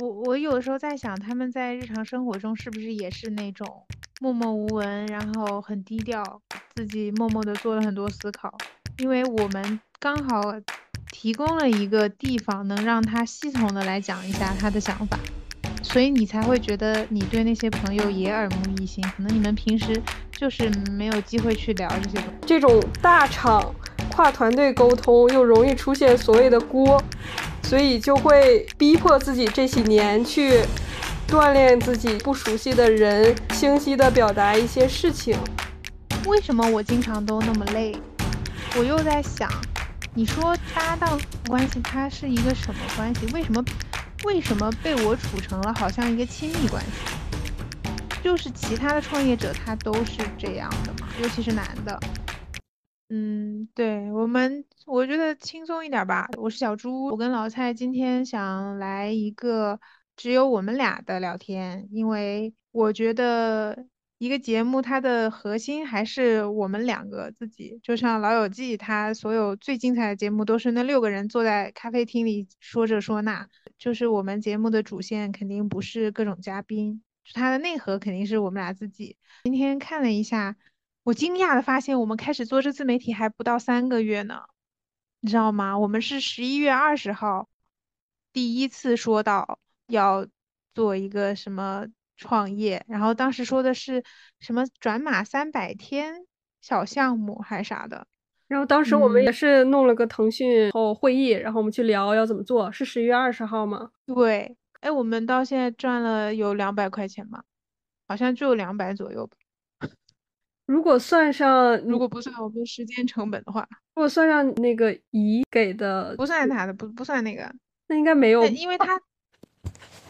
我我有时候在想，他们在日常生活中是不是也是那种默默无闻，然后很低调，自己默默的做了很多思考。因为我们刚好提供了一个地方，能让他系统的来讲一下他的想法，所以你才会觉得你对那些朋友也耳目一新。可能你们平时就是没有机会去聊这些东。这种大厂跨团队沟通又容易出现所谓的锅。所以就会逼迫自己这几年去锻炼自己不熟悉的人，清晰的表达一些事情。为什么我经常都那么累？我又在想，你说搭档关系它是一个什么关系？为什么为什么被我处成了好像一个亲密关系？就是其他的创业者他都是这样的嘛，尤其是男的。嗯，对我们，我觉得轻松一点吧。我是小朱，我跟老蔡今天想来一个只有我们俩的聊天，因为我觉得一个节目它的核心还是我们两个自己。就像《老友记》，它所有最精彩的节目都是那六个人坐在咖啡厅里说这说那，就是我们节目的主线肯定不是各种嘉宾，它的内核肯定是我们俩自己。今天看了一下。我惊讶的发现，我们开始做这自媒体还不到三个月呢，你知道吗？我们是十一月二十号第一次说到要做一个什么创业，然后当时说的是什么转码三百天小项目还是啥的，然后当时我们也是弄了个腾讯后会议，然后我们去聊要怎么做，是十一月二十号吗？对，哎，我们到现在赚了有两百块钱吧，好像就两百左右吧。如果算上，如果不算我们时间成本的话，如果算上那个姨给的，不算他的，不不算那个，那应该没有，因为他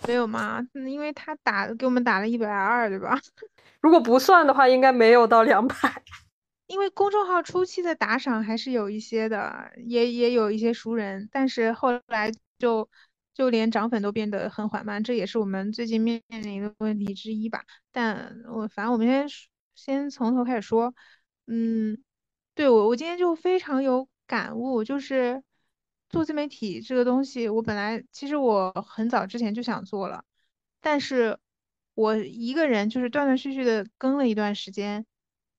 没有吗？因为他打给我们打了一百二，对吧？如果不算的话，应该没有到两百。因为公众号初期的打赏还是有一些的，也也有一些熟人，但是后来就就连涨粉都变得很缓慢，这也是我们最近面临的问题之一吧。但我反正我们先。先从头开始说，嗯，对我我今天就非常有感悟，就是做自媒体这个东西，我本来其实我很早之前就想做了，但是我一个人就是断断续续的更了一段时间，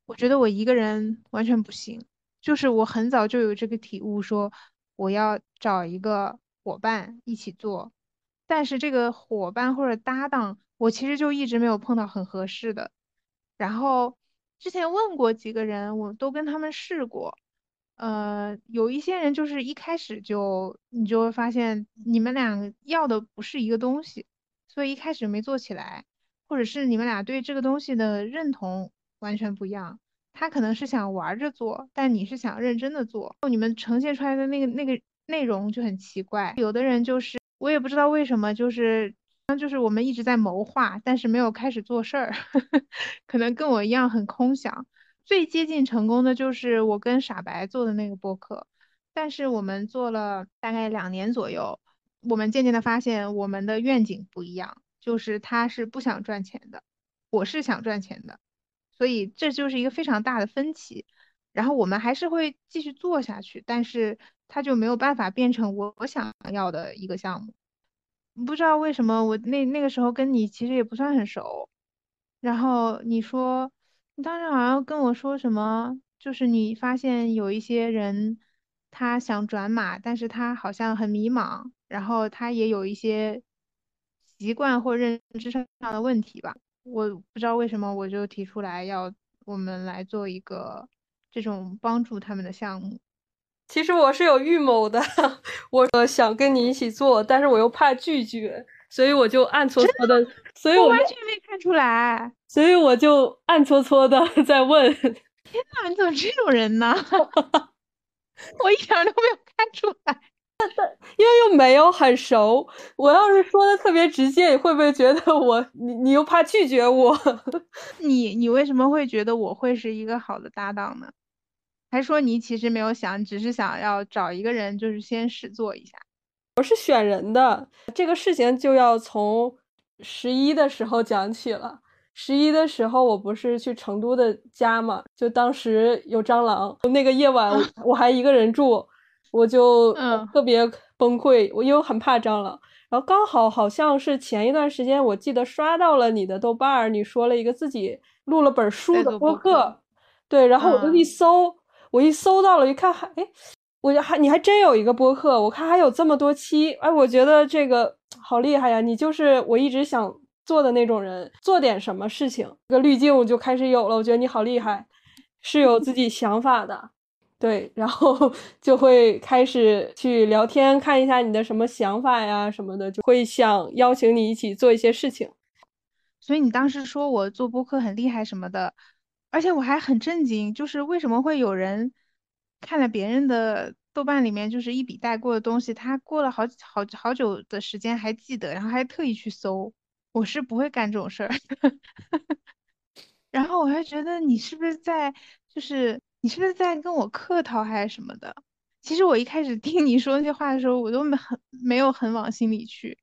我觉得我一个人完全不行，就是我很早就有这个体悟，说我要找一个伙伴一起做，但是这个伙伴或者搭档，我其实就一直没有碰到很合适的。然后之前问过几个人，我都跟他们试过，呃，有一些人就是一开始就你就会发现你们俩要的不是一个东西，所以一开始没做起来，或者是你们俩对这个东西的认同完全不一样。他可能是想玩着做，但你是想认真的做，你们呈现出来的那个那个内容就很奇怪。有的人就是我也不知道为什么，就是。就是我们一直在谋划，但是没有开始做事儿，可能跟我一样很空想。最接近成功的就是我跟傻白做的那个播客，但是我们做了大概两年左右，我们渐渐的发现我们的愿景不一样，就是他是不想赚钱的，我是想赚钱的，所以这就是一个非常大的分歧。然后我们还是会继续做下去，但是他就没有办法变成我想要的一个项目。不知道为什么我那那个时候跟你其实也不算很熟，然后你说你当时好像跟我说什么，就是你发现有一些人他想转码，但是他好像很迷茫，然后他也有一些习惯或认知上的问题吧。我不知道为什么我就提出来要我们来做一个这种帮助他们的项目。其实我是有预谋的，我想跟你一起做，但是我又怕拒绝，所以我就暗搓搓的，所以我完全没看出来，所以我就暗搓搓的 在问。天哪，你怎么这种人呢？我一点都没有看出来，因为又没有很熟。我要是说的特别直接，你会不会觉得我你你又怕拒绝我？你你为什么会觉得我会是一个好的搭档呢？还说你其实没有想，只是想要找一个人，就是先试做一下。我是选人的，这个事情就要从十一的时候讲起了。十一的时候，我不是去成都的家嘛，就当时有蟑螂，那个夜晚我还一个人住，我就特别崩溃，我因为很怕蟑螂。然后刚好好像是前一段时间，我记得刷到了你的豆瓣儿，你说了一个自己录了本书的播客，对，然后我就一搜，我一搜到了，一看还哎，我还你还真有一个播客，我看还有这么多期，哎，我觉得这个好厉害呀！你就是我一直想做的那种人，做点什么事情，这个滤镜我就开始有了。我觉得你好厉害，是有自己想法的。对，然后 就会开始去聊天，看一下你的什么想法呀什么的，就会想邀请你一起做一些事情。所以你当时说我做播客很厉害什么的，而且我还很震惊，就是为什么会有人看了别人的豆瓣里面就是一笔带过的东西，他过了好好好久的时间还记得，然后还特意去搜。我是不会干这种事儿。然后我还觉得你是不是在就是。你是不是在跟我客套还是什么的？其实我一开始听你说那些话的时候，我都没很没有很往心里去。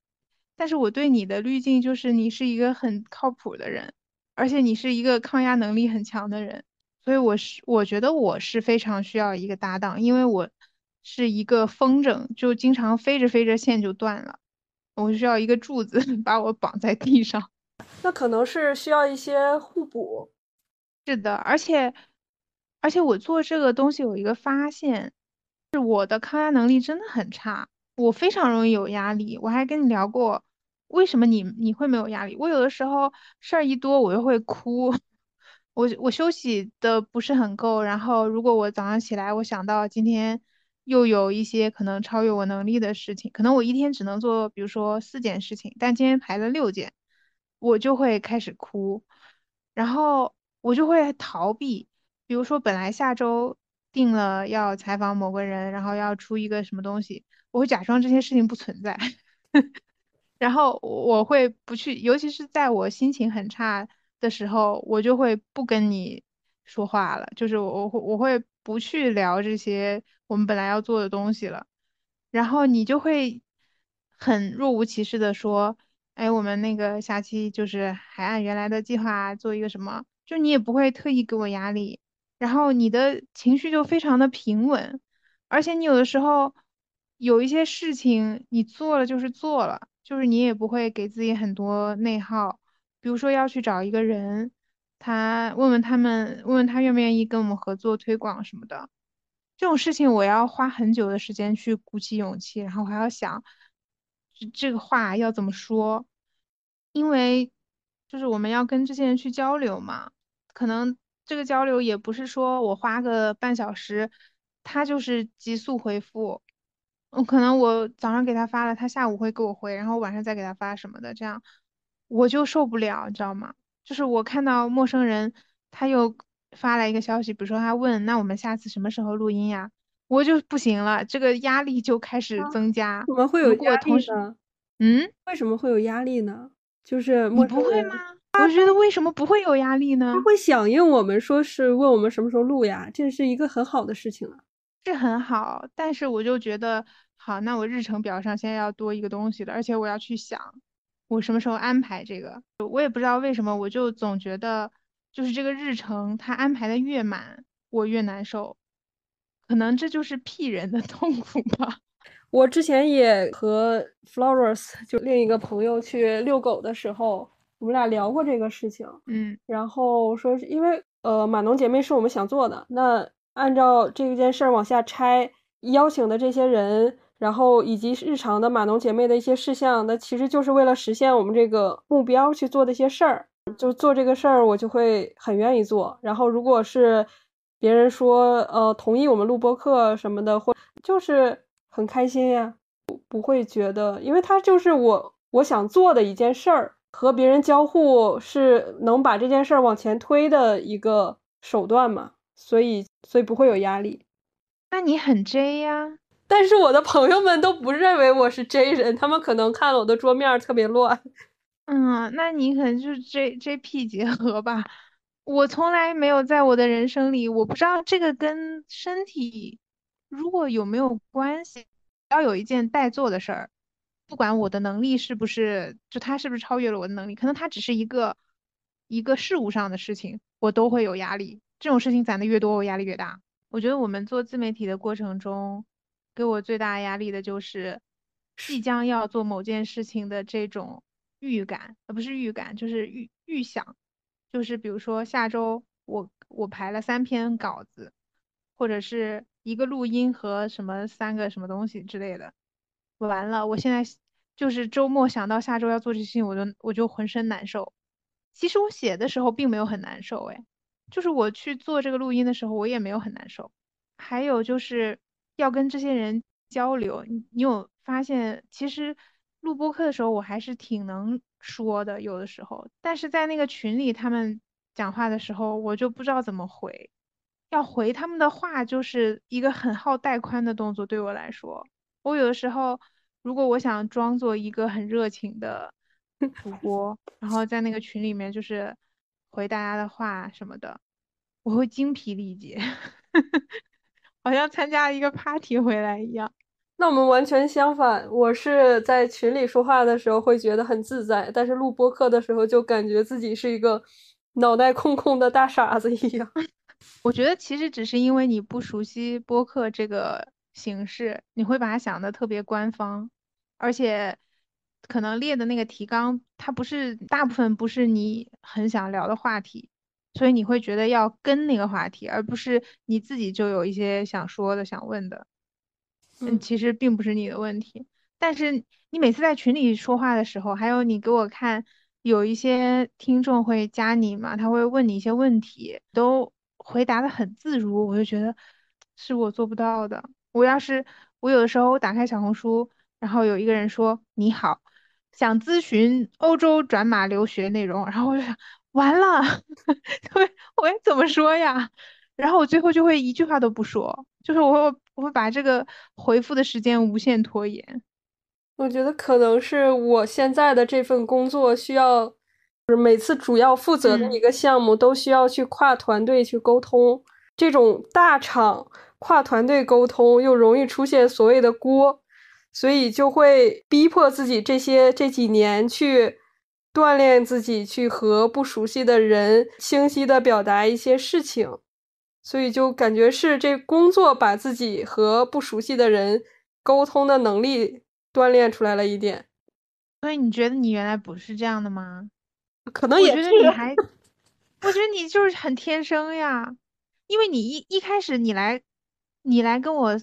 但是我对你的滤镜就是你是一个很靠谱的人，而且你是一个抗压能力很强的人，所以我是我觉得我是非常需要一个搭档，因为我是一个风筝，就经常飞着飞着线就断了，我需要一个柱子 把我绑在地上。那可能是需要一些互补。是的，而且。而且我做这个东西有一个发现，是我的抗压能力真的很差，我非常容易有压力。我还跟你聊过，为什么你你会没有压力？我有的时候事儿一多，我就会哭。我我休息的不是很够，然后如果我早上起来，我想到今天又有一些可能超越我能力的事情，可能我一天只能做，比如说四件事情，但今天排了六件，我就会开始哭，然后我就会逃避。比如说，本来下周定了要采访某个人，然后要出一个什么东西，我会假装这些事情不存在，然后我会不去，尤其是在我心情很差的时候，我就会不跟你说话了，就是我我会我会不去聊这些我们本来要做的东西了，然后你就会很若无其事的说，哎，我们那个下期就是还按原来的计划做一个什么，就你也不会特意给我压力。然后你的情绪就非常的平稳，而且你有的时候有一些事情你做了就是做了，就是你也不会给自己很多内耗。比如说要去找一个人，他问问他们，问问他愿不愿意跟我们合作推广什么的，这种事情我要花很久的时间去鼓起勇气，然后还要想这这个话要怎么说，因为就是我们要跟这些人去交流嘛，可能。这个交流也不是说我花个半小时，他就是急速回复。嗯，可能我早上给他发了，他下午会给我回，然后晚上再给他发什么的，这样我就受不了，你知道吗？就是我看到陌生人他又发来一个消息，比如说他问，那我们下次什么时候录音呀？我就不行了，这个压力就开始增加。怎么会有压力呢？嗯，为什么会有压力呢？就是你不会吗？我觉得为什么不会有压力呢？他会响应我们，说是问我们什么时候录呀，这是一个很好的事情啊，是很好。但是我就觉得，好，那我日程表上现在要多一个东西了，而且我要去想，我什么时候安排这个。我也不知道为什么，我就总觉得，就是这个日程它安排的越满，我越难受。可能这就是 P 人的 痛苦吧。我之前也和 Flowers 就另一个朋友去遛狗的时候。我们俩聊过这个事情，嗯，然后说是因为呃码农姐妹是我们想做的，那按照这件事儿往下拆，邀请的这些人，然后以及日常的码农姐妹的一些事项，那其实就是为了实现我们这个目标去做的一些事儿，就做这个事儿，我就会很愿意做。然后如果是别人说呃同意我们录播课什么的，或就是很开心呀，不不会觉得，因为它就是我我想做的一件事儿。和别人交互是能把这件事儿往前推的一个手段嘛，所以所以不会有压力。那你很 J 呀？但是我的朋友们都不认为我是 J 人，他们可能看了我的桌面特别乱。嗯，那你可能就是 J J P 结合吧。我从来没有在我的人生里，我不知道这个跟身体如果有没有关系。要有一件待做的事儿。不管我的能力是不是，就他是不是超越了我的能力，可能他只是一个一个事物上的事情，我都会有压力。这种事情攒的越多，我压力越大。我觉得我们做自媒体的过程中，给我最大压力的就是即将要做某件事情的这种预感，呃，不是预感，就是预预想，就是比如说下周我我排了三篇稿子，或者是一个录音和什么三个什么东西之类的，完了，我现在就是周末想到下周要做这些事情，我就我就浑身难受。其实我写的时候并没有很难受，哎，就是我去做这个录音的时候，我也没有很难受。还有就是要跟这些人交流，你你有发现，其实录播课的时候我还是挺能说的，有的时候，但是在那个群里他们讲话的时候，我就不知道怎么回，要回他们的话就是一个很耗带宽的动作，对我来说，我有的时候如果我想装作一个很热情的主播，然后在那个群里面就是回大家的话什么的，我会精疲力竭。好像参加了一个 party 回来一样。那我们完全相反，我是在群里说话的时候会觉得很自在，但是录播课的时候就感觉自己是一个脑袋空空的大傻子一样。我觉得其实只是因为你不熟悉播客这个形式，你会把它想的特别官方，而且可能列的那个提纲，它不是大部分不是你很想聊的话题。所以你会觉得要跟那个话题，而不是你自己就有一些想说的、想问的。嗯，其实并不是你的问题。但是你每次在群里说话的时候，还有你给我看，有一些听众会加你嘛，他会问你一些问题，都回答的很自如，我就觉得是我做不到的。我要是我有的时候我打开小红书，然后有一个人说你好，想咨询欧洲转码留学内容，然后我就想。完了，我我怎么说呀？然后我最后就会一句话都不说，就是我会我会把这个回复的时间无限拖延。我觉得可能是我现在的这份工作需要，就是每次主要负责的一个项目都需要去跨团队去沟通，这种大厂跨团队沟通又容易出现所谓的锅，所以就会逼迫自己这些这几年去。锻炼自己去和不熟悉的人清晰的表达一些事情，所以就感觉是这工作把自己和不熟悉的人沟通的能力锻炼出来了一点。所以你觉得你原来不是这样的吗？可能也觉得你还，我觉得你就是很天生呀，因为你一一开始你来，你来跟我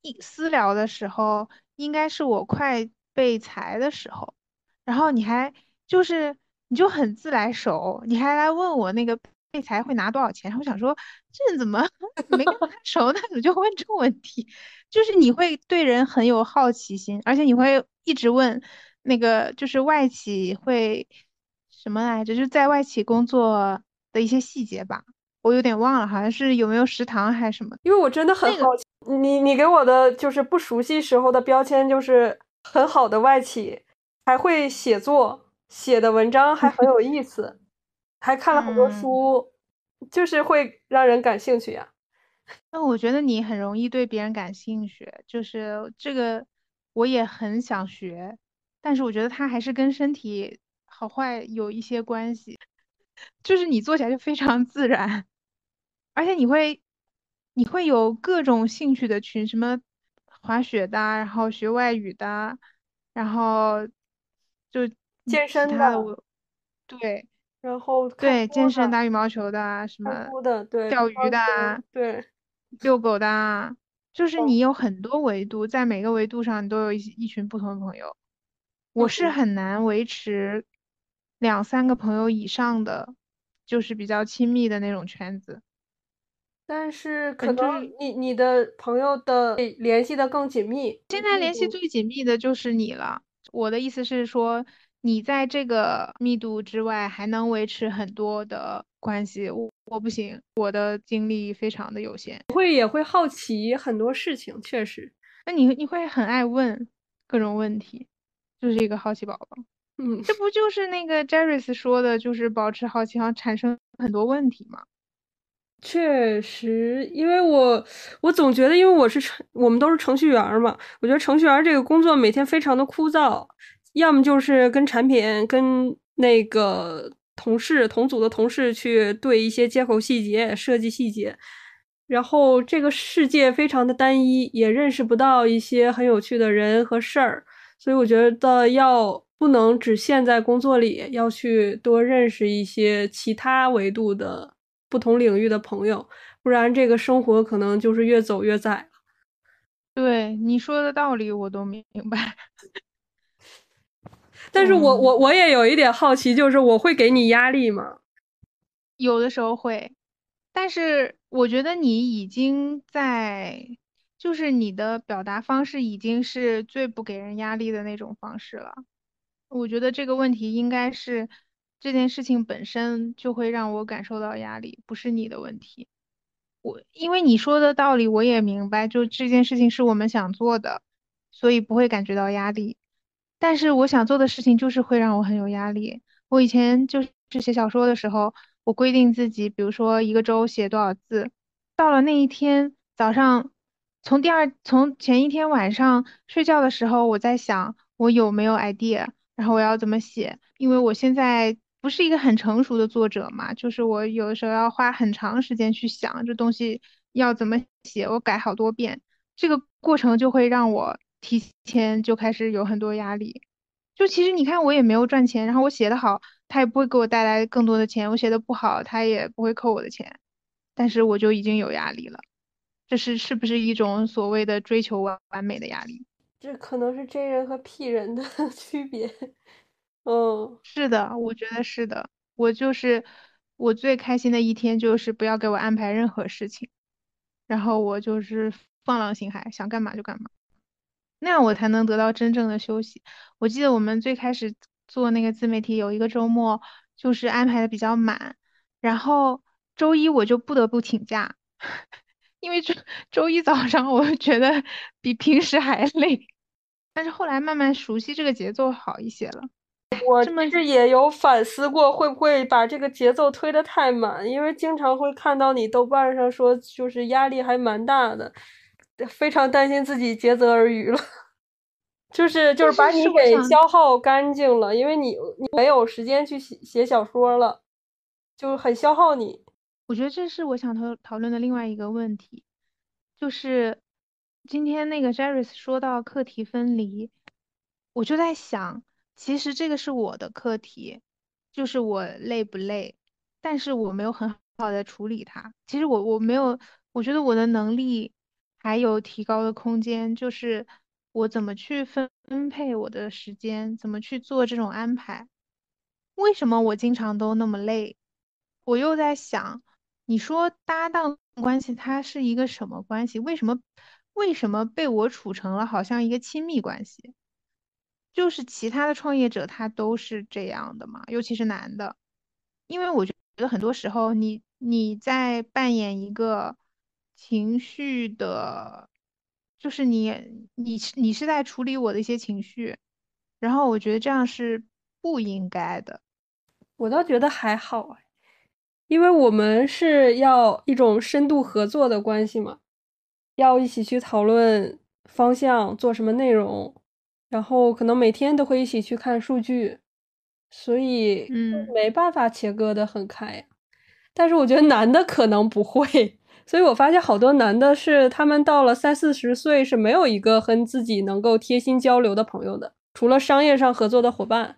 一私聊的时候，应该是我快被裁的时候，然后你还。就是你就很自来熟，你还来问我那个被裁会拿多少钱？我想说这人怎么 没跟他熟，他怎么就问这个问题？就是你会对人很有好奇心，而且你会一直问那个就是外企会什么来着？就是在外企工作的一些细节吧，我有点忘了，好像是有没有食堂还是什么？因为我真的很好奇，你你给我的就是不熟悉时候的标签就是很好的外企，还会写作。写的文章还很有意思，还看了很多书，就是会让人感兴趣呀。那我觉得你很容易对别人感兴趣，就是这个我也很想学，但是我觉得它还是跟身体好坏有一些关系。就是你做起来就非常自然，而且你会你会有各种兴趣的群，什么滑雪的，然后学外语的，然后就。健身的，对，然后对健身打羽毛球的什么的，对钓鱼的，对遛狗的，就是你有很多维度，在每个维度上你都有一一群不同的朋友。我是很难维持两三个朋友以上的，就是比较亲密的那种圈子。但是可能你你的朋友的联系的更紧密。现在联系最紧密的就是你了。我的意思是说。你在这个密度之外还能维持很多的关系，我我不行，我的精力非常的有限。会也会好奇很多事情，确实。那你你会很爱问各种问题，就是一个好奇宝宝。嗯，这不就是那个 Jerris 说的，就是保持好奇，然后产生很多问题吗？确实，因为我我总觉得，因为我是程，我们都是程序员嘛，我觉得程序员这个工作每天非常的枯燥。要么就是跟产品、跟那个同事、同组的同事去对一些接口细节、设计细节，然后这个世界非常的单一，也认识不到一些很有趣的人和事儿，所以我觉得要不能只限在工作里，要去多认识一些其他维度的不同领域的朋友，不然这个生活可能就是越走越窄。对你说的道理我都明白。但是我我我也有一点好奇，就是我会给你压力吗？有的时候会，但是我觉得你已经在，就是你的表达方式已经是最不给人压力的那种方式了。我觉得这个问题应该是这件事情本身就会让我感受到压力，不是你的问题。我因为你说的道理我也明白，就这件事情是我们想做的，所以不会感觉到压力。但是我想做的事情就是会让我很有压力。我以前就是写小说的时候，我规定自己，比如说一个周写多少字，到了那一天早上，从第二从前一天晚上睡觉的时候，我在想我有没有 idea，然后我要怎么写。因为我现在不是一个很成熟的作者嘛，就是我有的时候要花很长时间去想这东西要怎么写，我改好多遍，这个过程就会让我。提前就开始有很多压力，就其实你看我也没有赚钱，然后我写的好，他也不会给我带来更多的钱；我写的不好，他也不会扣我的钱，但是我就已经有压力了。这是是不是一种所谓的追求完完美的压力？这可能是真人和 P 人的 区别。嗯，是的，我觉得是的。我就是我最开心的一天，就是不要给我安排任何事情，然后我就是放浪形骸，想干嘛就干嘛。那样我才能得到真正的休息。我记得我们最开始做那个自媒体，有一个周末就是安排的比较满，然后周一我就不得不请假，因为周周一早上我觉得比平时还累。但是后来慢慢熟悉这个节奏，好一些了。我甚至也有反思过，会不会把这个节奏推得太满？因为经常会看到你豆瓣上说，就是压力还蛮大的。非常担心自己竭泽而渔了，就是就是把你给消耗干净了，因为你你没有时间去写写小说了，就很消耗你。我觉得这是我想讨讨论的另外一个问题，就是今天那个 Jerris 说到课题分离，我就在想，其实这个是我的课题，就是我累不累，但是我没有很好的处理它。其实我我没有，我觉得我的能力。还有提高的空间，就是我怎么去分配我的时间，怎么去做这种安排。为什么我经常都那么累？我又在想，你说搭档关系它是一个什么关系？为什么为什么被我处成了好像一个亲密关系？就是其他的创业者他都是这样的嘛，尤其是男的，因为我觉得很多时候你你在扮演一个。情绪的，就是你，你你是在处理我的一些情绪，然后我觉得这样是不应该的。我倒觉得还好因为我们是要一种深度合作的关系嘛，要一起去讨论方向，做什么内容，然后可能每天都会一起去看数据，所以嗯，没办法切割的很开。但是我觉得男的可能不会。所以我发现好多男的是，他们到了三四十岁是没有一个和自己能够贴心交流的朋友的，除了商业上合作的伙伴。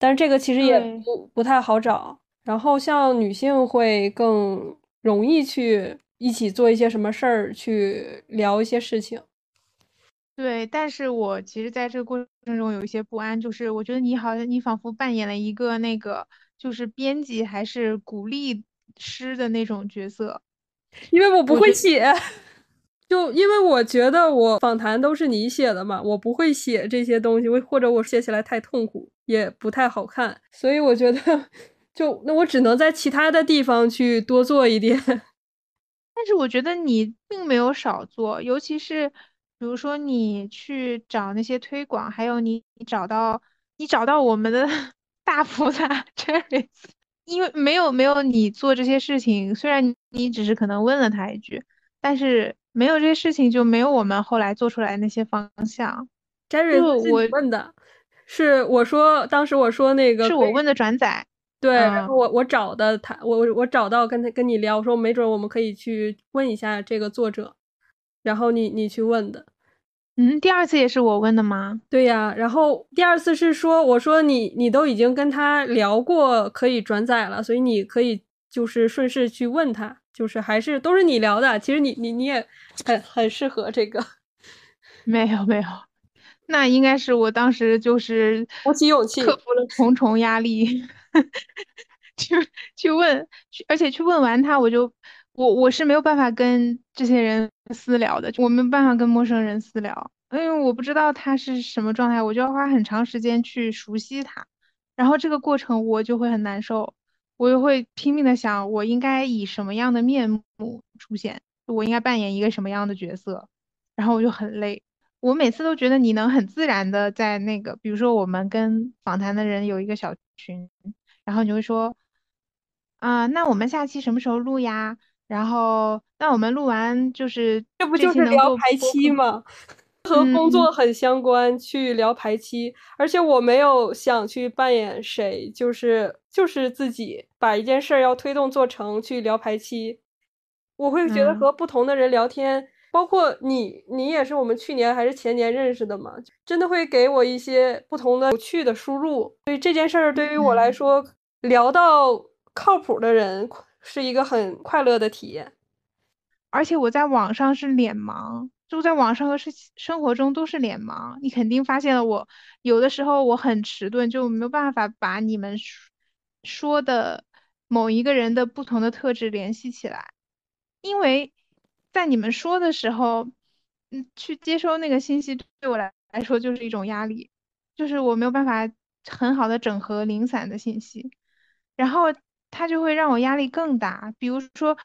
但是这个其实也不不太好找。然后像女性会更容易去一起做一些什么事儿，去聊一些事情。对，但是我其实在这个过程中有一些不安，就是我觉得你好像你仿佛扮演了一个那个就是编辑还是鼓励师的那种角色。因为我不会写，就因为我觉得我访谈都是你写的嘛，我不会写这些东西，我或者我写起来太痛苦，也不太好看，所以我觉得，就那我只能在其他的地方去多做一点。但是我觉得你并没有少做，尤其是比如说你去找那些推广，还有你你找到你找到我们的 大菩萨 Cherry。因为没有没有你做这些事情，虽然你只是可能问了他一句，但是没有这些事情就没有我们后来做出来那些方向。詹瑞是我问的，是我说当时我说那个是我问的转载，对，然后我我找的他，我我找到跟他跟你聊，我说没准我们可以去问一下这个作者，然后你你去问的，嗯，第二次也是我问的吗？对呀，然后第二次是说，我说你你都已经跟他聊过可以转载了，所以你可以就是顺势去问他，就是还是都是你聊的，其实你你你也很很适合这个。没有没有，那应该是我当时就是鼓起勇气，克服了重重压力，去去问，而且去问完他，我就我我是没有办法跟这些人私聊的，我没办法跟陌生人私聊，因为我不知道他是什么状态，我就要花很长时间去熟悉他，然后这个过程我就会很难受，我就会拼命的想我应该以什么样的面目出现，我应该扮演一个什么样的角色，然后我就很累。我每次都觉得你能很自然的在那个，比如说我们跟访谈的人有一个小群，然后你会说，啊，那我们下期什么时候录呀？然后那我们录完就是这不就是聊排期吗？和工作很相关，去聊排期，而且我没有想去扮演谁，就是就是自己把一件事儿要推动做成去聊排期，我会觉得和不同的人聊天。包括你，你也是我们去年还是前年认识的嘛？真的会给我一些不同的有趣的输入。所以这件事儿对于我来说，聊到靠谱的人是一个很快乐的体验。而且我在网上是脸盲，就在网上和是生活中都是脸盲。你肯定发现了我有的时候我很迟钝，就没有办法把你们说的某一个人的不同的特质联系起来，因为。在你们说的时候，嗯，去接收那个信息对我来来说就是一种压力，就是我没有办法很好的整合零散的信息，然后他就会让我压力更大。比如说，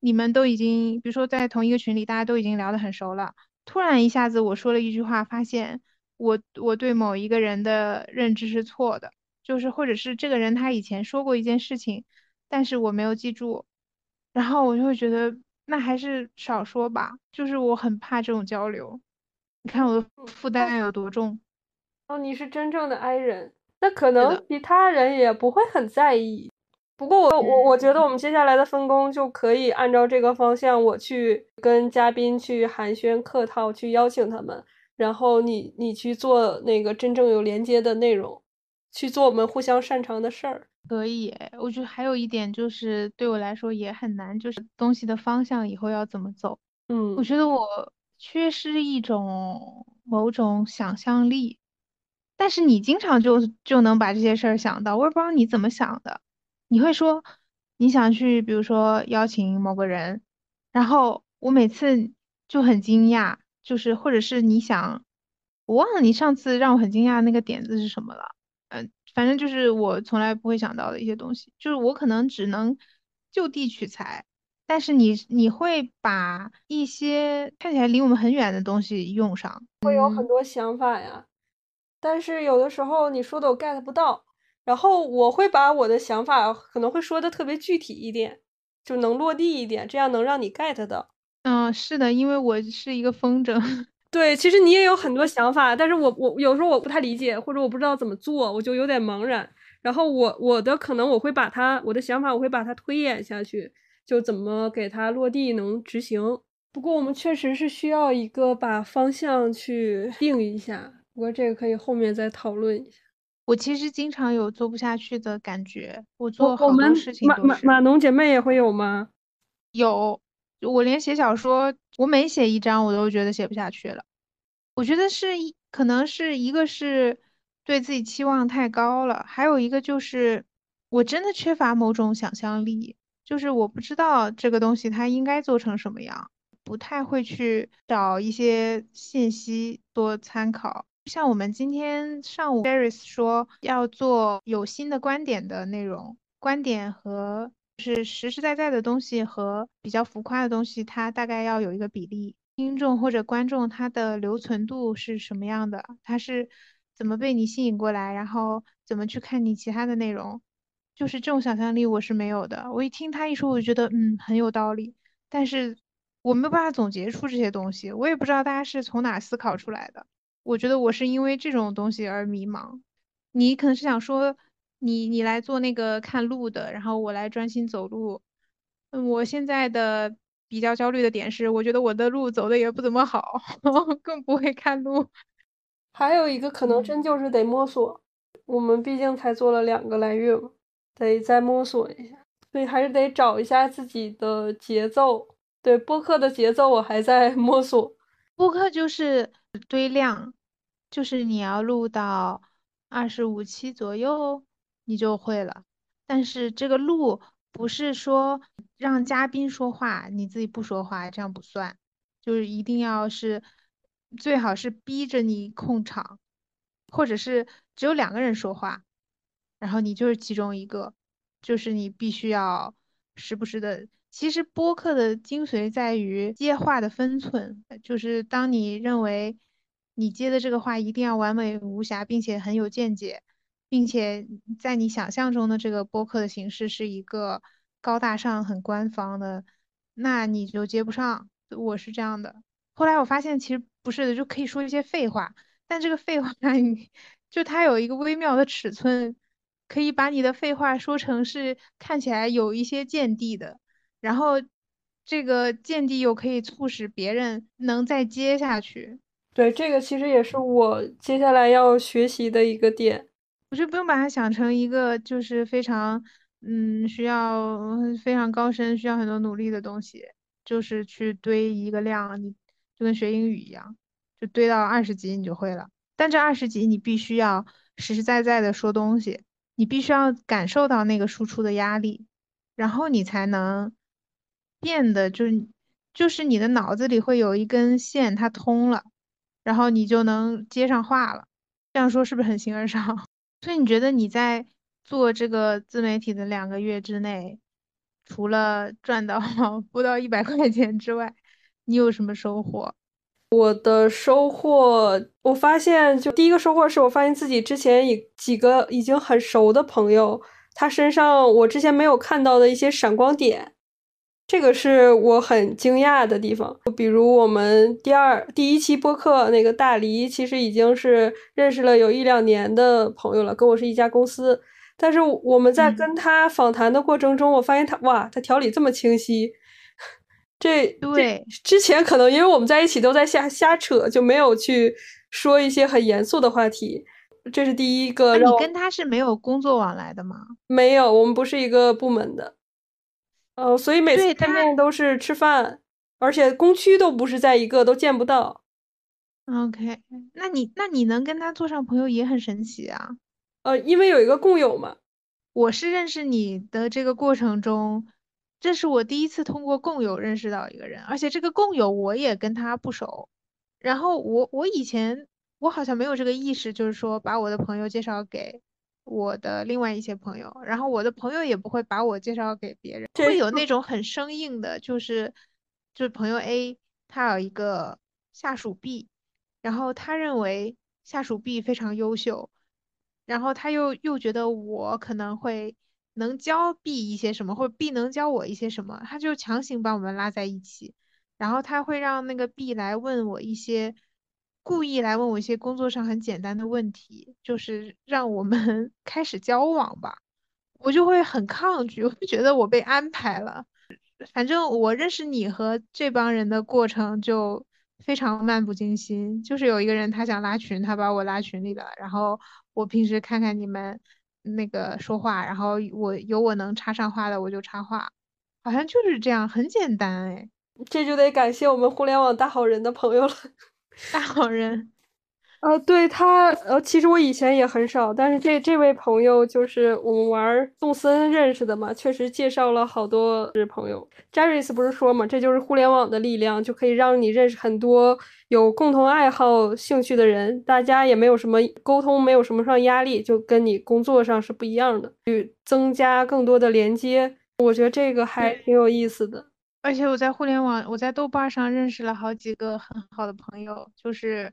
你们都已经，比如说在同一个群里，大家都已经聊得很熟了，突然一下子我说了一句话，发现我我对某一个人的认知是错的，就是或者是这个人他以前说过一件事情，但是我没有记住，然后我就会觉得。那还是少说吧，就是我很怕这种交流。你看我的负担有多重。哦，你是真正的 I 人，那可能其他人也不会很在意。不过我我我觉得我们接下来的分工就可以按照这个方向，我去跟嘉宾去寒暄客套，去邀请他们，然后你你去做那个真正有连接的内容，去做我们互相擅长的事儿。可以，我觉得还有一点就是对我来说也很难，就是东西的方向以后要怎么走。嗯，我觉得我缺失一种某种想象力，但是你经常就就能把这些事儿想到，我也不知道你怎么想的。你会说你想去，比如说邀请某个人，然后我每次就很惊讶，就是或者是你想，我忘了你上次让我很惊讶那个点子是什么了，嗯。反正就是我从来不会想到的一些东西，就是我可能只能就地取材，但是你你会把一些看起来离我们很远的东西用上，会有很多想法呀。但是有的时候你说的我 get 不到，然后我会把我的想法可能会说的特别具体一点，就能落地一点，这样能让你 get 到。嗯，是的，因为我是一个风筝。对，其实你也有很多想法，但是我我有时候我不太理解，或者我不知道怎么做，我就有点茫然。然后我我的可能我会把它我的想法我会把它推演下去，就怎么给它落地能执行。不过我们确实是需要一个把方向去定一下，不过这个可以后面再讨论一下。我其实经常有做不下去的感觉，我做好多事情都是。马马马农姐妹也会有吗？有。我连写小说，我每写一章，我都觉得写不下去了。我觉得是一，可能是一个是对自己期望太高了，还有一个就是我真的缺乏某种想象力，就是我不知道这个东西它应该做成什么样，不太会去找一些信息做参考。像我们今天上午 Barris 说要做有新的观点的内容，观点和就。是实实在在的东西和比较浮夸的东西，它大概要有一个比例。听众或者观众他的留存度是什么样的？他是怎么被你吸引过来，然后怎么去看你其他的内容？就是这种想象力我是没有的。我一听他一说，我就觉得嗯很有道理，但是我没有办法总结出这些东西，我也不知道大家是从哪思考出来的。我觉得我是因为这种东西而迷茫。你可能是想说。你你来做那个看路的，然后我来专心走路。嗯，我现在的比较焦虑的点是，我觉得我的路走的也不怎么好，更不会看路。还有一个可能真就是得摸索，我们毕竟才做了两个来月嘛，得再摸索一下，所以还是得找一下自己的节奏。对播客的节奏，我还在摸索。播客就是堆量，就是你要录到二十五期左右，你就会了。但是这个录不是说让嘉宾说话，你自己不说话，这样不算，就是一定要是。最好是逼着你控场，或者是只有两个人说话，然后你就是其中一个，就是你必须要时不时的。其实播客的精髓在于接话的分寸，就是当你认为你接的这个话一定要完美无瑕，并且很有见解，并且在你想象中的这个播客的形式是一个高大上、很官方的，那你就接不上。我是这样的。后来我发现，其实不是的，就可以说一些废话。但这个废话，就它有一个微妙的尺寸，可以把你的废话说成是看起来有一些见地的，然后这个见地又可以促使别人能再接下去。对，这个其实也是我接下来要学习的一个点。我就不用把它想成一个就是非常嗯需要非常高深、需要很多努力的东西，就是去堆一个量，你。就跟学英语一样，就堆到二十级你就会了。但这二十级你必须要实实在在的说东西，你必须要感受到那个输出的压力，然后你才能变得就是就是你的脑子里会有一根线它通了，然后你就能接上话了。这样说是不是很形而上？所以你觉得你在做这个自媒体的两个月之内，除了赚到不到一百块钱之外，你有什么收获？我的收获，我发现就第一个收获是我发现自己之前以几个已经很熟的朋友，他身上我之前没有看到的一些闪光点，这个是我很惊讶的地方。比如我们第二第一期播客那个大黎，其实已经是认识了有一两年的朋友了，跟我是一家公司。但是我们在跟他访谈的过程中，我发现他哇，他条理这么清晰。这对之前可能因为我们在一起都在瞎瞎扯，就没有去说一些很严肃的话题。这是第一个。你跟他是没有工作往来的吗？没有，我们不是一个部门的。呃，所以每次见面都是吃饭，而且工区都不是在一个，都见不到。OK，那你那你能跟他做上朋友也很神奇啊。呃，因为有一个共友嘛。我是认识你的这个过程中。这是我第一次通过共友认识到一个人，而且这个共友我也跟他不熟。然后我我以前我好像没有这个意识，就是说把我的朋友介绍给我的另外一些朋友，然后我的朋友也不会把我介绍给别人，会有那种很生硬的，就是就是朋友 A 他有一个下属 B，然后他认为下属 B 非常优秀，然后他又又觉得我可能会。能教 B 一些什么，或者 B 能教我一些什么，他就强行把我们拉在一起，然后他会让那个 B 来问我一些，故意来问我一些工作上很简单的问题，就是让我们 开始交往吧。我就会很抗拒，我就觉得我被安排了。反正我认识你和这帮人的过程就非常漫不经心，就是有一个人他想拉群，他把我拉群里了，然后我平时看看你们。那个说话，然后我有我能插上话的，我就插话，好像就是这样，很简单哎。这就得感谢我们互联网大好人的朋友了，大好人。呃，对他，呃，其实我以前也很少，但是这这位朋友就是我们玩动森认识的嘛，确实介绍了好多朋友。Jerris 不是说嘛，这就是互联网的力量，就可以让你认识很多有共同爱好、兴趣的人，大家也没有什么沟通，没有什么上压力，就跟你工作上是不一样的，去增加更多的连接。我觉得这个还挺有意思的。而且我在互联网，我在豆瓣上认识了好几个很好的朋友，就是。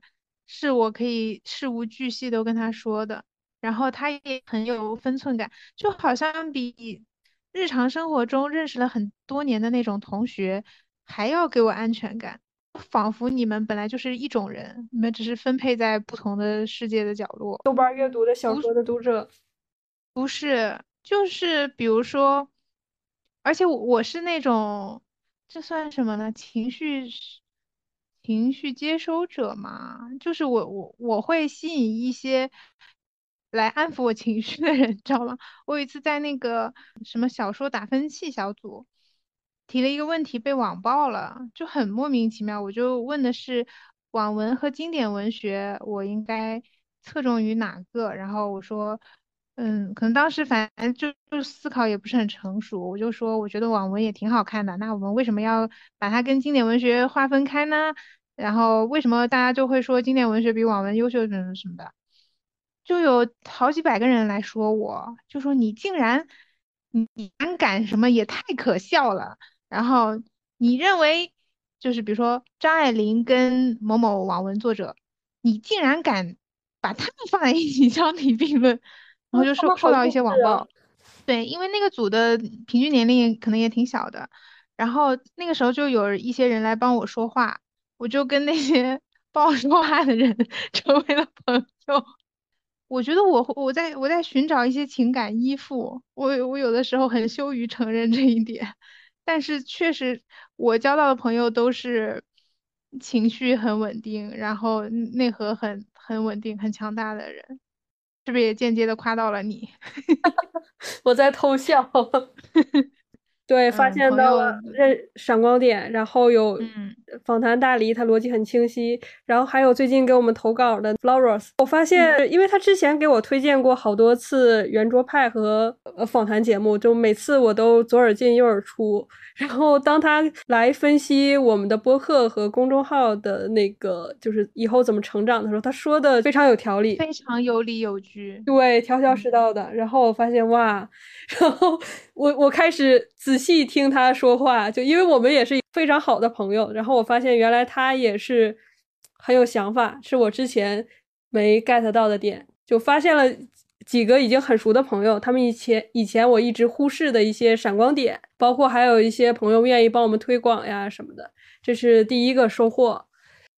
是我可以事无巨细都跟他说的，然后他也很有分寸感，就好像比日常生活中认识了很多年的那种同学还要给我安全感，仿佛你们本来就是一种人，你们只是分配在不同的世界的角落。豆瓣阅读的小说的读者，不是，就是比如说，而且我我是那种。这算什么呢？情绪情绪接收者嘛，就是我我我会吸引一些来安抚我情绪的人，知道吗？我有一次在那个什么小说打分器小组提了一个问题被网爆了，就很莫名其妙。我就问的是网文和经典文学，我应该侧重于哪个？然后我说。嗯，可能当时反正就就思考也不是很成熟，我就说我觉得网文也挺好看的，那我们为什么要把它跟经典文学划分开呢？然后为什么大家就会说经典文学比网文优秀什么什么的？就有好几百个人来说我，就说你竟然你敢什么也太可笑了。然后你认为就是比如说张爱玲跟某某网文作者，你竟然敢把他们放在一起相提并论？然后就受受到一些网暴，对，因为那个组的平均年龄可能也挺小的，然后那个时候就有一些人来帮我说话，我就跟那些 帮我说话的人 成为了朋友。我觉得我我在我在寻找一些情感依附，我我有的时候很羞于承认这一点，但是确实我交到的朋友都是情绪很稳定，然后内核很很稳定、很强大的人。是不是也间接的夸到了你？我在偷笑。对，发现到了认闪光点，然后有访谈大黎，他逻辑很清晰。然后还有最近给我们投稿的 Flowers，我发现，因为他之前给我推荐过好多次圆桌派和呃访谈节目，就每次我都左耳进右耳出。然后当他来分析我们的播客和公众号的那个，就是以后怎么成长的时候，他说的非常有条理，非常有理有据，对，条条是道的。然后我发现哇，然后我我开始细听他说话，就因为我们也是非常好的朋友。然后我发现原来他也是很有想法，是我之前没 get 到的点，就发现了。几个已经很熟的朋友，他们以前以前我一直忽视的一些闪光点，包括还有一些朋友愿意帮我们推广呀什么的，这是第一个收获。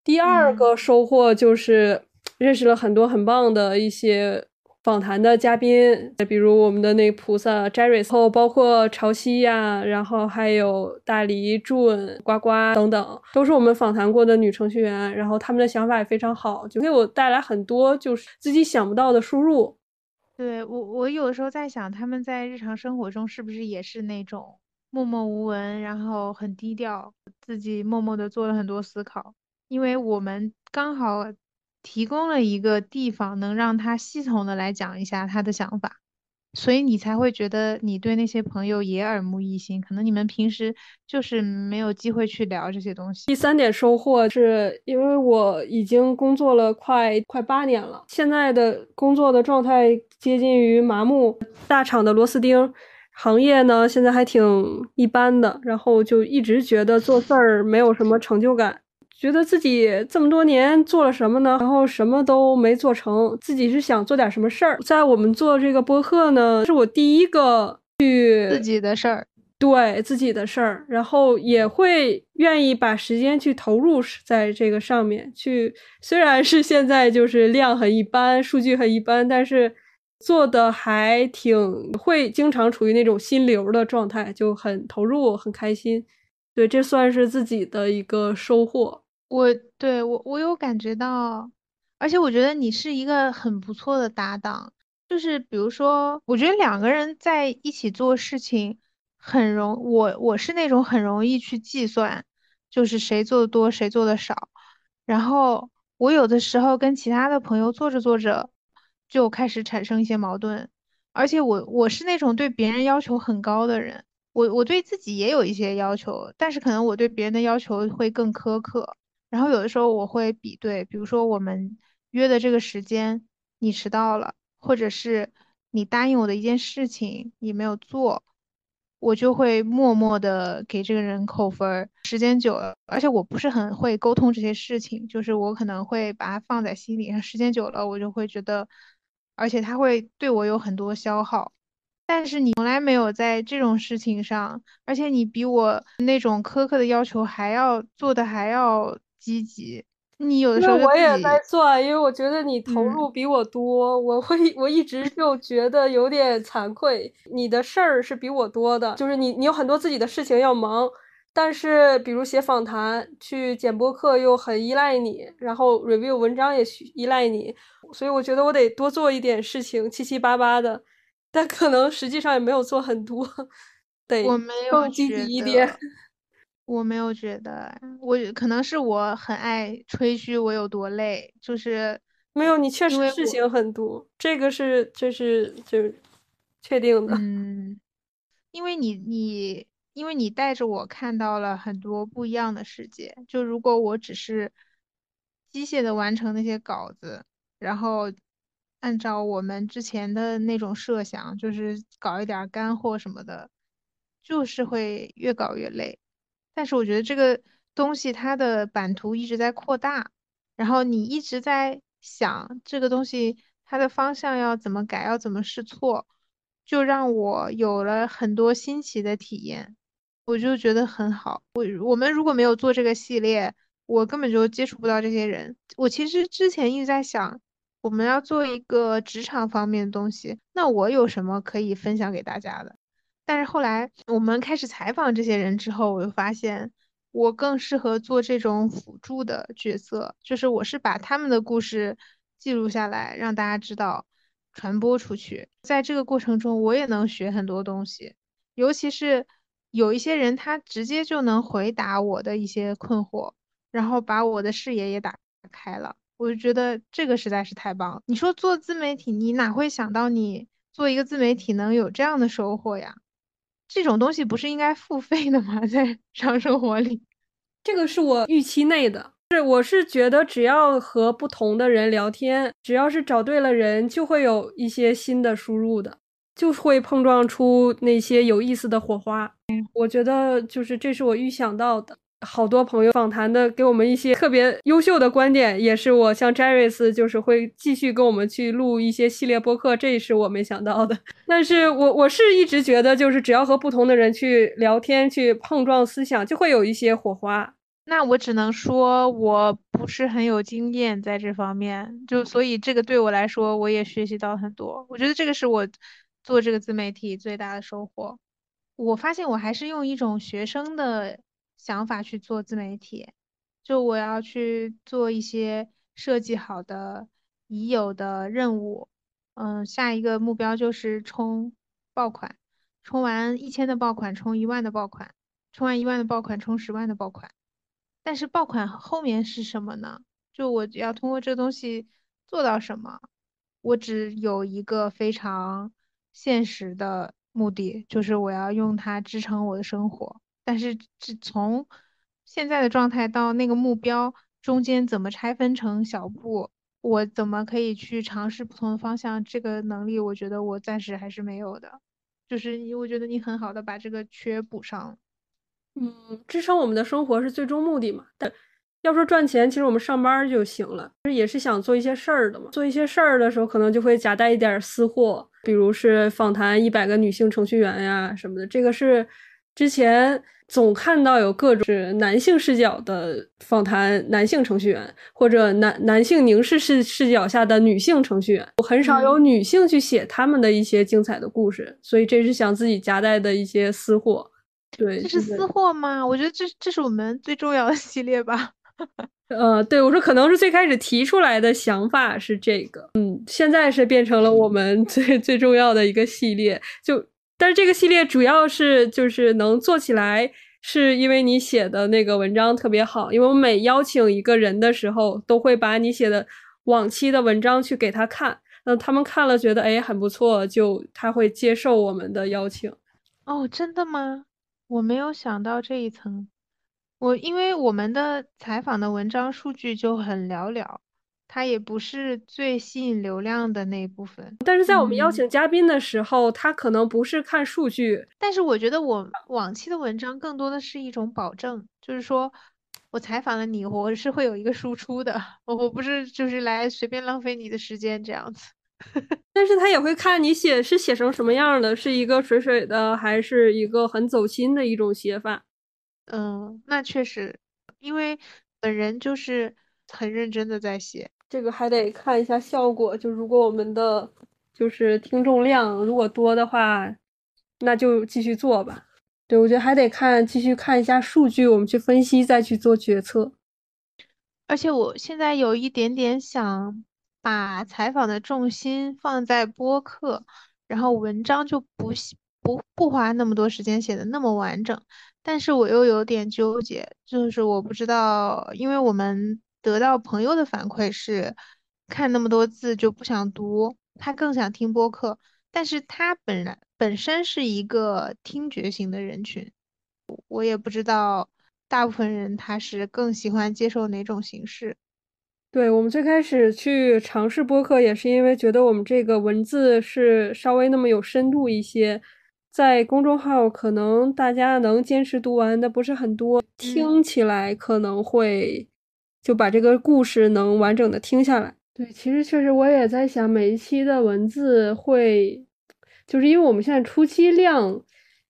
第二个收获就是认识了很多很棒的一些访谈的嘉宾，比如我们的那菩萨 Jerry，然后包括潮汐呀，然后还有大黎、Jun、呱呱等等，都是我们访谈过的女程序员，然后他们的想法也非常好，就给我带来很多就是自己想不到的输入。对我，我有时候在想，他们在日常生活中是不是也是那种默默无闻，然后很低调，自己默默的做了很多思考。因为我们刚好提供了一个地方，能让他系统的来讲一下他的想法。所以你才会觉得你对那些朋友也耳目一新，可能你们平时就是没有机会去聊这些东西。第三点收获是因为我已经工作了快快八年了，现在的工作的状态接近于麻木，大厂的螺丝钉，行业呢现在还挺一般的，然后就一直觉得做事儿没有什么成就感。觉得自己这么多年做了什么呢？然后什么都没做成，自己是想做点什么事儿。在我们做这个播客呢，是我第一个去自己的事儿，对自己的事儿，然后也会愿意把时间去投入在这个上面去。虽然是现在就是量很一般，数据很一般，但是做的还挺会，经常处于那种心流的状态，就很投入，很开心。对，这算是自己的一个收获。我对我我有感觉到，而且我觉得你是一个很不错的搭档。就是比如说，我觉得两个人在一起做事情很容，我我是那种很容易去计算，就是谁做的多，谁做的少。然后我有的时候跟其他的朋友做着做着，就开始产生一些矛盾。而且我我是那种对别人要求很高的人，我我对自己也有一些要求，但是可能我对别人的要求会更苛刻。然后有的时候我会比对，比如说我们约的这个时间你迟到了，或者是你答应我的一件事情你没有做，我就会默默的给这个人扣分。时间久了，而且我不是很会沟通这些事情，就是我可能会把它放在心里，时间久了我就会觉得，而且他会对我有很多消耗。但是你从来没有在这种事情上，而且你比我那种苛刻的要求还要做的还要。积极，你有的时候我也在算，因为我觉得你投入比我多，我会我一直就觉得有点惭愧。你的事儿是比我多的，就是你你有很多自己的事情要忙，但是比如写访谈、去剪播客又很依赖你，然后 review 文章也需依赖你，所以我觉得我得多做一点事情，七七八八的，但可能实际上也没有做很多，得我没有更积极一点。得，我没有觉得，我可能是我很爱吹嘘我有多累，就是没有，你确实事情很多，这个是这是就是确定的。嗯，因为你你因为你带着我看到了很多不一样的世界，就如果我只是机械的完成那些稿子，然后按照我们之前的那种设想，就是搞一点儿干货什么的，就是会越搞越累。但是我觉得这个东西它的版图一直在扩大，然后你一直在想这个东西它的方向要怎么改，要怎么试错，就让我有了很多新奇的体验，我就觉得很好。我我们如果没有做这个系列，我根本就接触不到这些人。我其实之前一直在想，我们要做一个职场方面的东西，那我有什么可以分享给大家的？但是后来我们开始采访这些人之后，我就发现我更适合做这种辅助的角色，就是我是把他们的故事记录下来，让大家知道，传播出去。在这个过程中，我也能学很多东西，尤其是有一些人，他直接就能回答我的一些困惑，然后把我的视野也打开了。我就觉得这个实在是太棒了。你说做自媒体，你哪会想到你做一个自媒体能有这样的收获呀？这种东西不是应该付费的吗？在日常生活里，这个是我预期内的。是，我是觉得只要和不同的人聊天，只要是找对了人，就会有一些新的输入的，就会碰撞出那些有意思的火花。我觉得就是这是我预想到的。好多朋友访谈的，给我们一些特别优秀的观点，也是我像 Jerris 就是会继续跟我们去录一些系列播客，这是我没想到的。但是我我是一直觉得，就是只要和不同的人去聊天，去碰撞思想，就会有一些火花。那我只能说我不是很有经验在这方面，就所以这个对我来说，我也学习到很多。我觉得这个是我做这个自媒体最大的收获。我发现我还是用一种学生的。想法去做自媒体，就我要去做一些设计好的已有的任务，嗯，下一个目标就是冲爆款，冲完一千的爆款，冲一万的爆款，冲完一万的爆款，冲十万的爆款。但是爆款后面是什么呢？就我要通过这东西做到什么？我只有一个非常现实的目的，就是我要用它支撑我的生活。但是，这从现在的状态到那个目标中间怎么拆分成小步，我怎么可以去尝试不同的方向？这个能力，我觉得我暂时还是没有的。就是你，我觉得你很好的把这个缺补上。嗯，支撑我们的生活是最终目的嘛？但要说赚钱，其实我们上班就行了。也是想做一些事儿的嘛。做一些事儿的时候，可能就会夹带一点私货，比如是访谈一百个女性程序员呀什么的。这个是之前。总看到有各种是男性视角的访谈，男性程序员或者男男性凝视视视角下的女性程序员，我很少有女性去写他们的一些精彩的故事，所以这是想自己夹带的一些私货。对，这是私货吗？我觉得这这是我们最重要的系列吧。呃，对我说可能是最开始提出来的想法是这个，嗯，现在是变成了我们最最重要的一个系列，就。但是这个系列主要是就是能做起来，是因为你写的那个文章特别好。因为我每邀请一个人的时候，都会把你写的往期的文章去给他看，那他们看了觉得哎很不错，就他会接受我们的邀请。哦，真的吗？我没有想到这一层。我因为我们的采访的文章数据就很寥寥。它也不是最吸引流量的那一部分，但是在我们邀请嘉宾的时候，他可能不是看数据。但是我觉得我往期的文章更多的是一种保证，就是说我采访了你，我是会有一个输出的，我我不是就是来随便浪费你的时间这样子。但是他也会看你写是写成什么样的，是一个水水的，还是一个很走心的一种写法。嗯，那确实，因为本人就是很认真的在写。这个还得看一下效果，就如果我们的就是听众量如果多的话，那就继续做吧。对，我觉得还得看，继续看一下数据，我们去分析，再去做决策。而且我现在有一点点想把采访的重心放在播客，然后文章就不不不花那么多时间写的那么完整。但是我又有点纠结，就是我不知道，因为我们得到朋友的反馈是，看那么多字就不想读，他更想听播客。但是他本来本身是一个听觉型的人群，我也不知道大部分人他是更喜欢接受哪种形式。对我们最开始去尝试播客，也是因为觉得我们这个文字是稍微那么有深度一些，在公众号可能大家能坚持读完的不是很多，听起来可能会就把这个故事能完整的听下来。对，其实确实我也在想，每一期的文字会，就是因为我们现在初期量，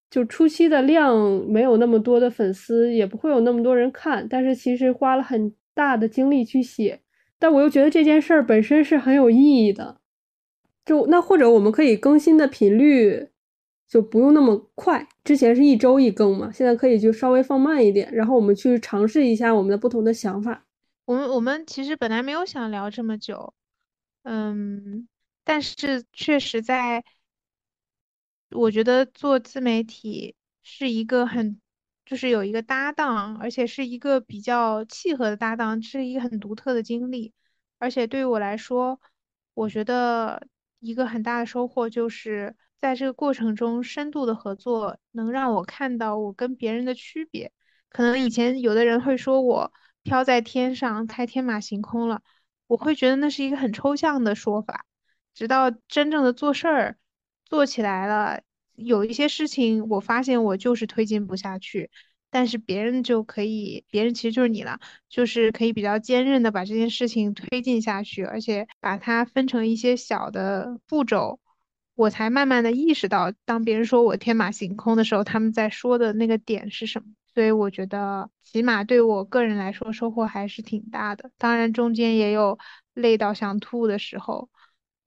就初期的量没有那么多的粉丝，也不会有那么多人看，但是其实花了很大的精力去写，但我又觉得这件事儿本身是很有意义的，就那或者我们可以更新的频率就不用那么快，之前是一周一更嘛，现在可以就稍微放慢一点，然后我们去尝试一下我们的不同的想法。我们我们其实本来没有想聊这么久，嗯，但是确实在，我觉得做自媒体是一个很，就是有一个搭档，而且是一个比较契合的搭档，是一个很独特的经历。而且对于我来说，我觉得一个很大的收获就是在这个过程中深度的合作，能让我看到我跟别人的区别。可能以前有的人会说我。飘在天上，太天马行空了。我会觉得那是一个很抽象的说法，直到真正的做事儿做起来了，有一些事情我发现我就是推进不下去，但是别人就可以，别人其实就是你了，就是可以比较坚韧的把这件事情推进下去，而且把它分成一些小的步骤，我才慢慢的意识到，当别人说我天马行空的时候，他们在说的那个点是什么。所以我觉得，起码对我个人来说，收获还是挺大的。当然，中间也有累到想吐的时候，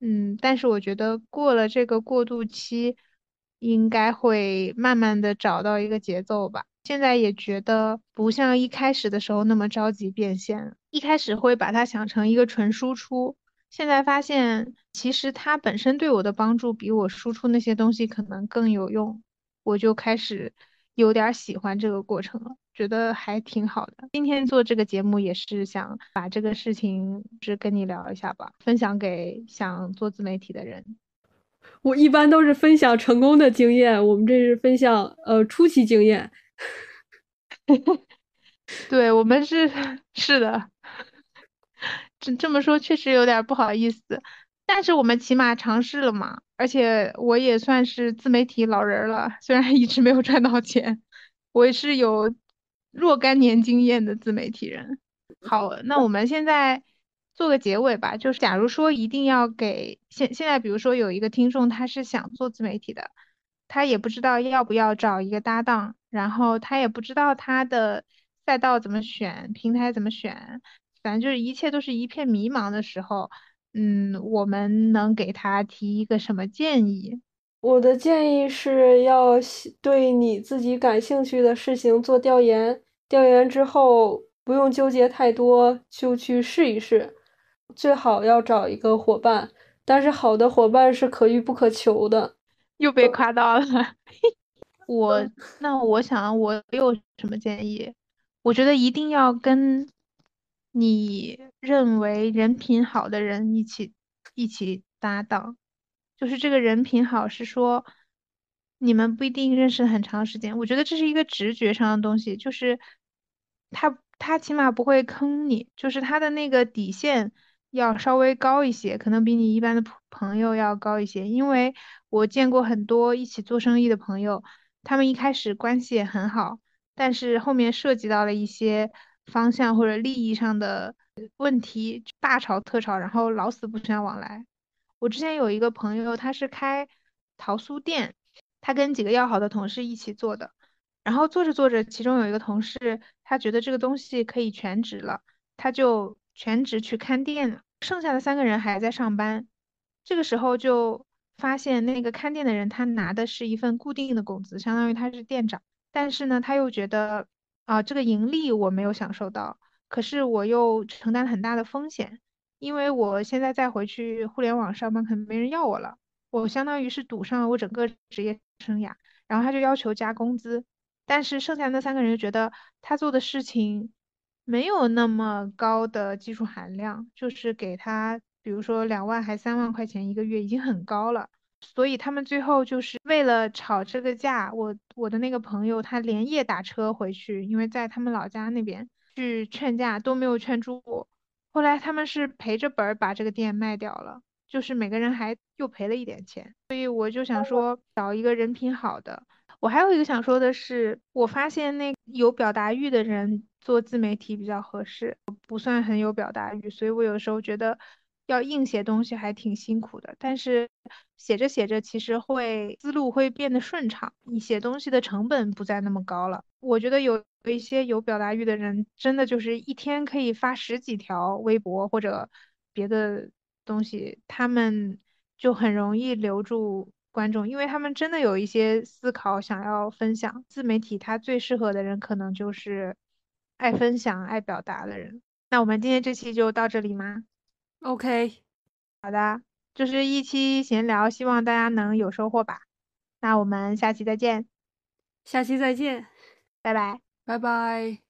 嗯，但是我觉得过了这个过渡期，应该会慢慢的找到一个节奏吧。现在也觉得不像一开始的时候那么着急变现，一开始会把它想成一个纯输出，现在发现其实它本身对我的帮助比我输出那些东西可能更有用，我就开始。有点喜欢这个过程了，觉得还挺好的。今天做这个节目也是想把这个事情是跟你聊一下吧，分享给想做自媒体的人。我一般都是分享成功的经验，我们这是分享呃初期经验。对我们是 是的，这这么说确实有点不好意思。但是我们起码尝试了嘛，而且我也算是自媒体老人了，虽然一直没有赚到钱，我也是有若干年经验的自媒体人。好，那我们现在做个结尾吧，就是假如说一定要给现现在，比如说有一个听众他是想做自媒体的，他也不知道要不要找一个搭档，然后他也不知道他的赛道怎么选，平台怎么选，反正就是一切都是一片迷茫的时候。嗯，我们能给他提一个什么建议？我的建议是要对你自己感兴趣的事情做调研，调研之后不用纠结太多，就去试一试。最好要找一个伙伴，但是好的伙伴是可遇不可求的。又被夸到了。我那我想我有什么建议？我觉得一定要跟。你认为人品好的人一起一起搭档，就是这个人品好是说你们不一定认识很长时间。我觉得这是一个直觉上的东西，就是他他起码不会坑你，就是他的那个底线要稍微高一些，可能比你一般的朋友要高一些。因为我见过很多一起做生意的朋友，他们一开始关系也很好，但是后面涉及到了一些。方向或者利益上的问题大吵特吵，然后老死不相往来。我之前有一个朋友，他是开桃酥店，他跟几个要好的同事一起做的，然后做着做着，其中有一个同事他觉得这个东西可以全职了，他就全职去看店了，剩下的三个人还在上班。这个时候就发现那个看店的人他拿的是一份固定的工资，相当于他是店长。但是呢，他又觉得啊，这个盈利我没有享受到，可是我又承担了很大的风险，因为我现在再回去互联网上班，可能没人要我了，我相当于是赌上了我整个职业生涯。然后他就要求加工资，但是剩下那三个人就觉得他做的事情没有那么高的技术含量，就是给他比如说两万还三万块钱一个月已经很高了。所以他们最后就是为了吵这个架，我我的那个朋友他连夜打车回去，因为在他们老家那边去劝架都没有劝住。后来他们是赔着本儿把这个店卖掉了，就是每个人还又赔了一点钱。所以我就想说找一个人品好的。我还有一个想说的是，我发现那有表达欲的人做自媒体比较合适，不算很有表达欲，所以我有时候觉得。要硬写东西还挺辛苦的，但是写着写着其实会思路会变得顺畅，你写东西的成本不再那么高了。我觉得有一些有表达欲的人，真的就是一天可以发十几条微博或者别的东西，他们就很容易留住观众，因为他们真的有一些思考想要分享。自媒体它最适合的人可能就是爱分享、爱表达的人。那我们今天这期就到这里吗？OK，好的，就是一期闲聊，希望大家能有收获吧。那我们下期再见，下期再见，拜拜，拜拜。